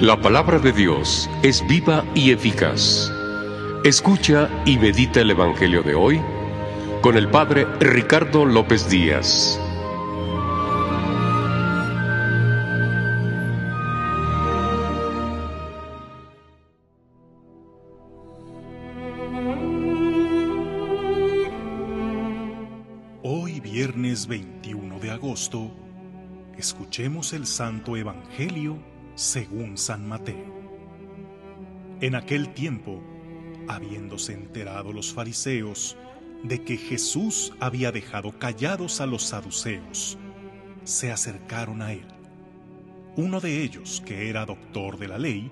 La palabra de Dios es viva y eficaz. Escucha y medita el Evangelio de hoy con el Padre Ricardo López Díaz. 21 de agosto, escuchemos el Santo Evangelio según San Mateo. En aquel tiempo, habiéndose enterado los fariseos de que Jesús había dejado callados a los saduceos, se acercaron a él. Uno de ellos, que era doctor de la ley,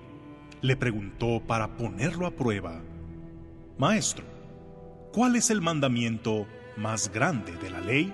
le preguntó para ponerlo a prueba, Maestro, ¿cuál es el mandamiento más grande de la ley?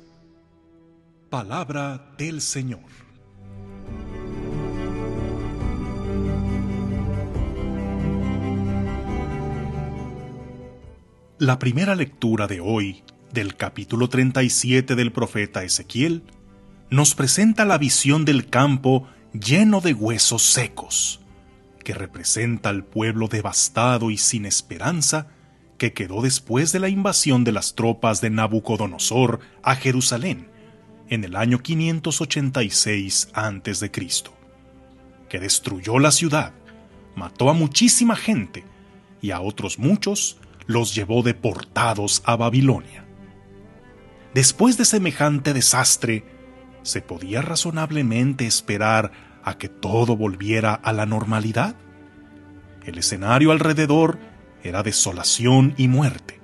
Palabra del Señor. La primera lectura de hoy, del capítulo 37 del profeta Ezequiel, nos presenta la visión del campo lleno de huesos secos, que representa al pueblo devastado y sin esperanza que quedó después de la invasión de las tropas de Nabucodonosor a Jerusalén en el año 586 a.C., que destruyó la ciudad, mató a muchísima gente y a otros muchos los llevó deportados a Babilonia. Después de semejante desastre, ¿se podía razonablemente esperar a que todo volviera a la normalidad? El escenario alrededor era desolación y muerte.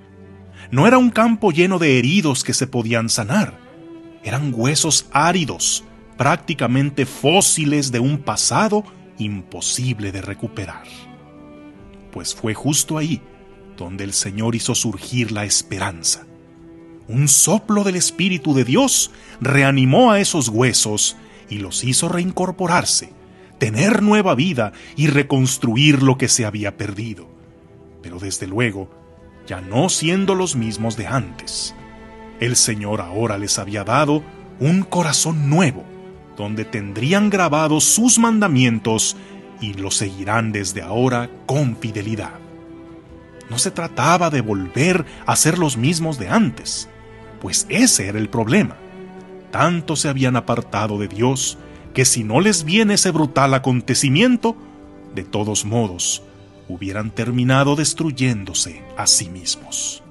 No era un campo lleno de heridos que se podían sanar, eran huesos áridos, prácticamente fósiles de un pasado imposible de recuperar. Pues fue justo ahí donde el Señor hizo surgir la esperanza. Un soplo del Espíritu de Dios reanimó a esos huesos y los hizo reincorporarse, tener nueva vida y reconstruir lo que se había perdido. Pero desde luego, ya no siendo los mismos de antes. El Señor ahora les había dado un corazón nuevo, donde tendrían grabados sus mandamientos y los seguirán desde ahora con fidelidad. No se trataba de volver a ser los mismos de antes, pues ese era el problema. Tanto se habían apartado de Dios que si no les viene ese brutal acontecimiento, de todos modos, hubieran terminado destruyéndose a sí mismos.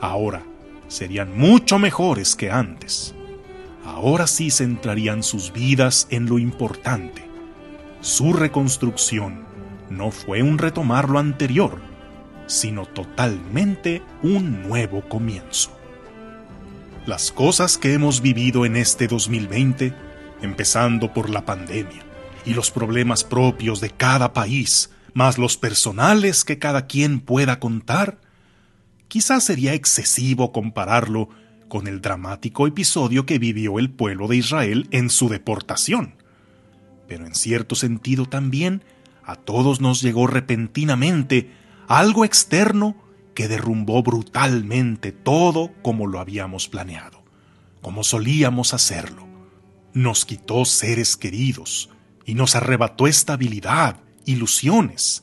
Ahora serían mucho mejores que antes. Ahora sí centrarían sus vidas en lo importante. Su reconstrucción no fue un retomar lo anterior, sino totalmente un nuevo comienzo. Las cosas que hemos vivido en este 2020, empezando por la pandemia y los problemas propios de cada país, más los personales que cada quien pueda contar, quizás sería excesivo compararlo con el dramático episodio que vivió el pueblo de Israel en su deportación. Pero en cierto sentido también a todos nos llegó repentinamente algo externo que derrumbó brutalmente todo como lo habíamos planeado, como solíamos hacerlo. Nos quitó seres queridos y nos arrebató estabilidad, ilusiones.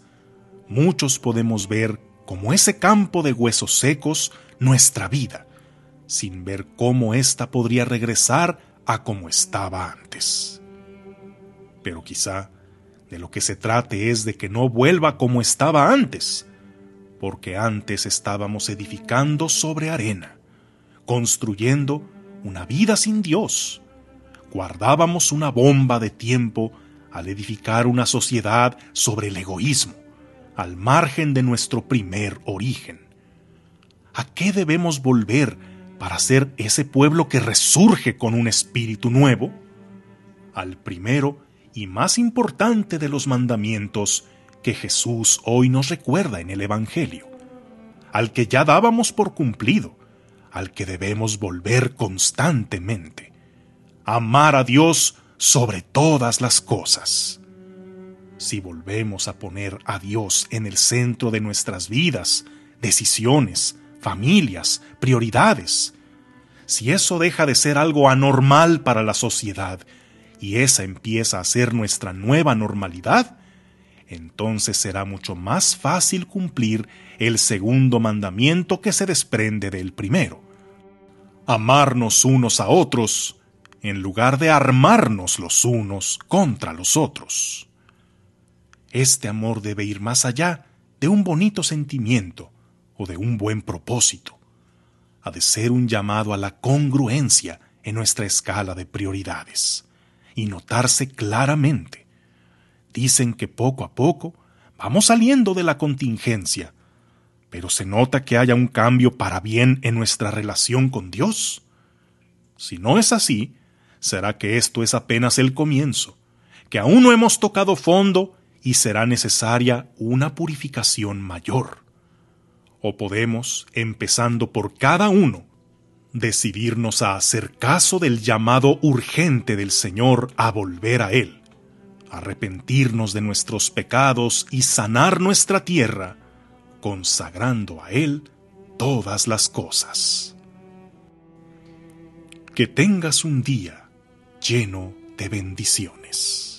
Muchos podemos ver como ese campo de huesos secos nuestra vida, sin ver cómo ésta podría regresar a como estaba antes. Pero quizá de lo que se trate es de que no vuelva como estaba antes, porque antes estábamos edificando sobre arena, construyendo una vida sin Dios. Guardábamos una bomba de tiempo al edificar una sociedad sobre el egoísmo, al margen de nuestro primer origen. ¿A qué debemos volver para ser ese pueblo que resurge con un espíritu nuevo? Al primero y más importante de los mandamientos que Jesús hoy nos recuerda en el Evangelio, al que ya dábamos por cumplido, al que debemos volver constantemente, amar a Dios sobre todas las cosas. Si volvemos a poner a Dios en el centro de nuestras vidas, decisiones, familias, prioridades, si eso deja de ser algo anormal para la sociedad y esa empieza a ser nuestra nueva normalidad, entonces será mucho más fácil cumplir el segundo mandamiento que se desprende del primero. Amarnos unos a otros en lugar de armarnos los unos contra los otros. Este amor debe ir más allá de un bonito sentimiento o de un buen propósito. Ha de ser un llamado a la congruencia en nuestra escala de prioridades y notarse claramente. Dicen que poco a poco vamos saliendo de la contingencia, pero se nota que haya un cambio para bien en nuestra relación con Dios. Si no es así, será que esto es apenas el comienzo, que aún no hemos tocado fondo y será necesaria una purificación mayor. O podemos, empezando por cada uno, decidirnos a hacer caso del llamado urgente del Señor a volver a Él, arrepentirnos de nuestros pecados y sanar nuestra tierra, consagrando a Él todas las cosas. Que tengas un día lleno de bendiciones.